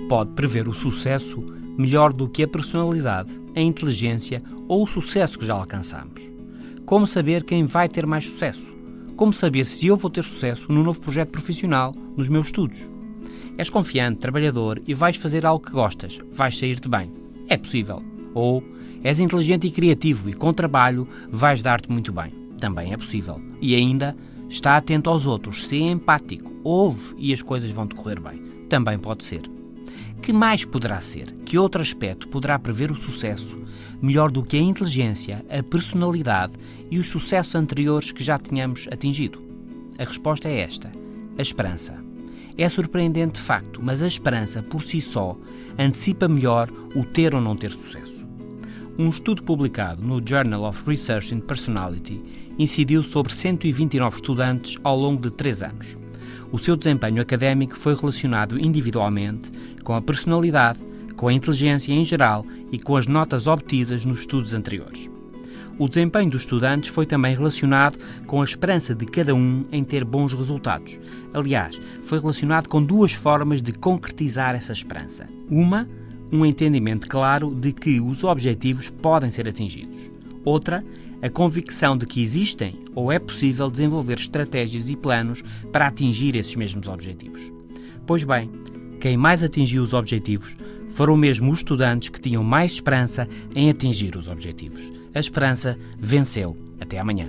pode prever o sucesso melhor do que a personalidade, a inteligência ou o sucesso que já alcançamos? Como saber quem vai ter mais sucesso? Como saber se eu vou ter sucesso no novo projeto profissional, nos meus estudos? És confiante, trabalhador e vais fazer algo que gostas, vais sair-te bem. É possível. Ou és inteligente e criativo e com trabalho vais dar-te muito bem. Também é possível. E ainda, está atento aos outros, ser empático, ouve e as coisas vão decorrer bem. Também pode ser. Que mais poderá ser? Que outro aspecto poderá prever o sucesso melhor do que a inteligência, a personalidade e os sucessos anteriores que já tínhamos atingido? A resposta é esta: a esperança. É surpreendente de facto, mas a esperança por si só antecipa melhor o ter ou não ter sucesso. Um estudo publicado no Journal of Research in Personality incidiu sobre 129 estudantes ao longo de três anos. O seu desempenho académico foi relacionado individualmente com a personalidade, com a inteligência em geral e com as notas obtidas nos estudos anteriores. O desempenho dos estudantes foi também relacionado com a esperança de cada um em ter bons resultados. Aliás, foi relacionado com duas formas de concretizar essa esperança. Uma, um entendimento claro de que os objetivos podem ser atingidos. Outra, a convicção de que existem ou é possível desenvolver estratégias e planos para atingir esses mesmos objetivos. Pois bem, quem mais atingiu os objetivos foram mesmo os estudantes que tinham mais esperança em atingir os objetivos. A esperança venceu. Até amanhã.